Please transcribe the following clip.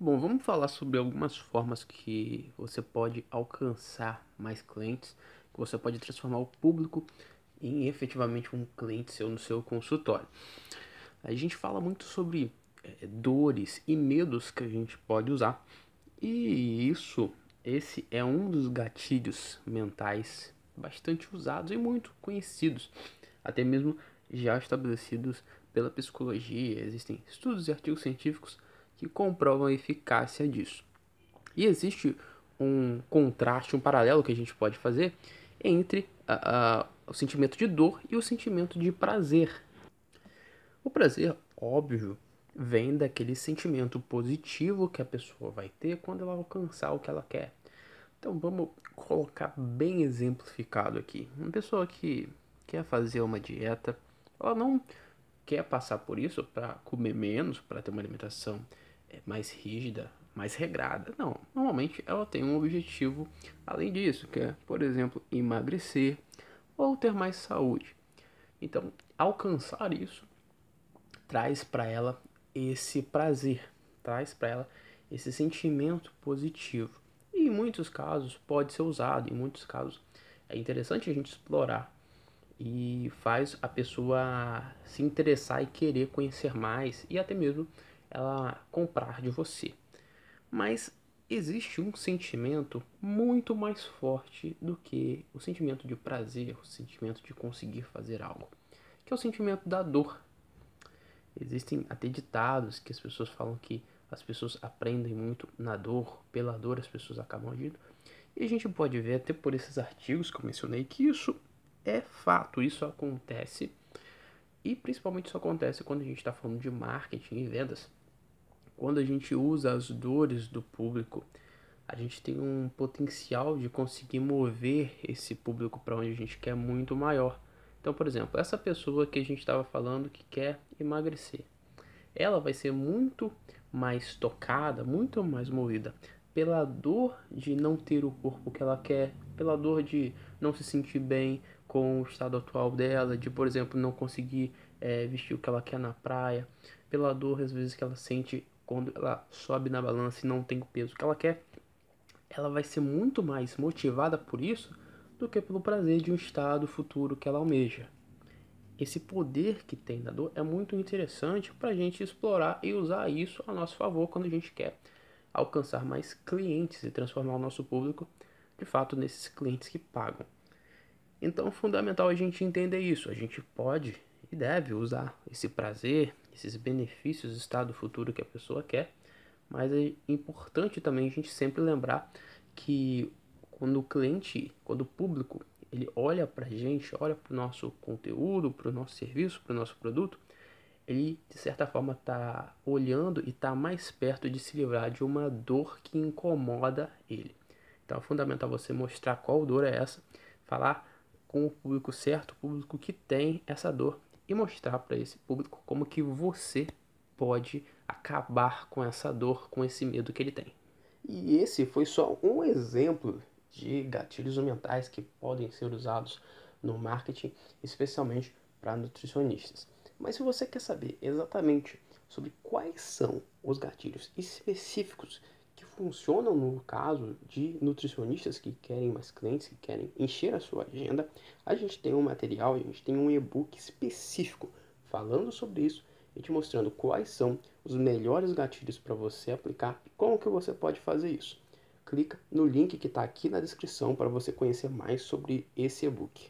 Bom, vamos falar sobre algumas formas que você pode alcançar mais clientes, que você pode transformar o público em efetivamente um cliente seu no seu consultório. A gente fala muito sobre é, dores e medos que a gente pode usar, e isso, esse é um dos gatilhos mentais bastante usados e muito conhecidos, até mesmo já estabelecidos pela psicologia. Existem estudos e artigos científicos que comprovam a eficácia disso. E existe um contraste, um paralelo que a gente pode fazer entre a, a, o sentimento de dor e o sentimento de prazer. O prazer, óbvio, vem daquele sentimento positivo que a pessoa vai ter quando ela alcançar o que ela quer. Então vamos colocar bem exemplificado aqui. Uma pessoa que quer fazer uma dieta, ela não quer passar por isso para comer menos, para ter uma alimentação mais rígida, mais regrada. Não, normalmente ela tem um objetivo além disso, que é, por exemplo, emagrecer ou ter mais saúde. Então, alcançar isso traz para ela esse prazer, traz para ela esse sentimento positivo. E em muitos casos pode ser usado, em muitos casos é interessante a gente explorar e faz a pessoa se interessar e querer conhecer mais e até mesmo ela comprar de você. Mas existe um sentimento muito mais forte do que o sentimento de prazer, o sentimento de conseguir fazer algo, que é o sentimento da dor. Existem até ditados que as pessoas falam que as pessoas aprendem muito na dor, pela dor as pessoas acabam agindo. E a gente pode ver até por esses artigos que eu mencionei que isso é fato, isso acontece. E principalmente isso acontece quando a gente está falando de marketing e vendas quando a gente usa as dores do público, a gente tem um potencial de conseguir mover esse público para onde a gente quer muito maior. Então, por exemplo, essa pessoa que a gente estava falando que quer emagrecer, ela vai ser muito mais tocada, muito mais movida pela dor de não ter o corpo que ela quer, pela dor de não se sentir bem com o estado atual dela, de, por exemplo, não conseguir é, vestir o que ela quer na praia, pela dor às vezes que ela sente quando ela sobe na balança e não tem o peso que ela quer, ela vai ser muito mais motivada por isso do que pelo prazer de um estado futuro que ela almeja. Esse poder que tem na dor é muito interessante para a gente explorar e usar isso a nosso favor quando a gente quer alcançar mais clientes e transformar o nosso público de fato nesses clientes que pagam. Então é fundamental a gente entender isso. A gente pode e deve usar esse prazer, esses benefícios do estado futuro que a pessoa quer, mas é importante também a gente sempre lembrar que quando o cliente, quando o público, ele olha para a gente, olha para o nosso conteúdo, para o nosso serviço, para o nosso produto, ele de certa forma está olhando e está mais perto de se livrar de uma dor que incomoda ele. Então é fundamental você mostrar qual dor é essa, falar com o público certo, o público que tem essa dor e mostrar para esse público como que você pode acabar com essa dor, com esse medo que ele tem. E esse foi só um exemplo de gatilhos mentais que podem ser usados no marketing, especialmente para nutricionistas. Mas se você quer saber exatamente sobre quais são os gatilhos específicos funcionam no caso de nutricionistas que querem mais clientes, que querem encher a sua agenda, a gente tem um material, a gente tem um e-book específico falando sobre isso e te mostrando quais são os melhores gatilhos para você aplicar e como que você pode fazer isso. Clica no link que está aqui na descrição para você conhecer mais sobre esse e-book.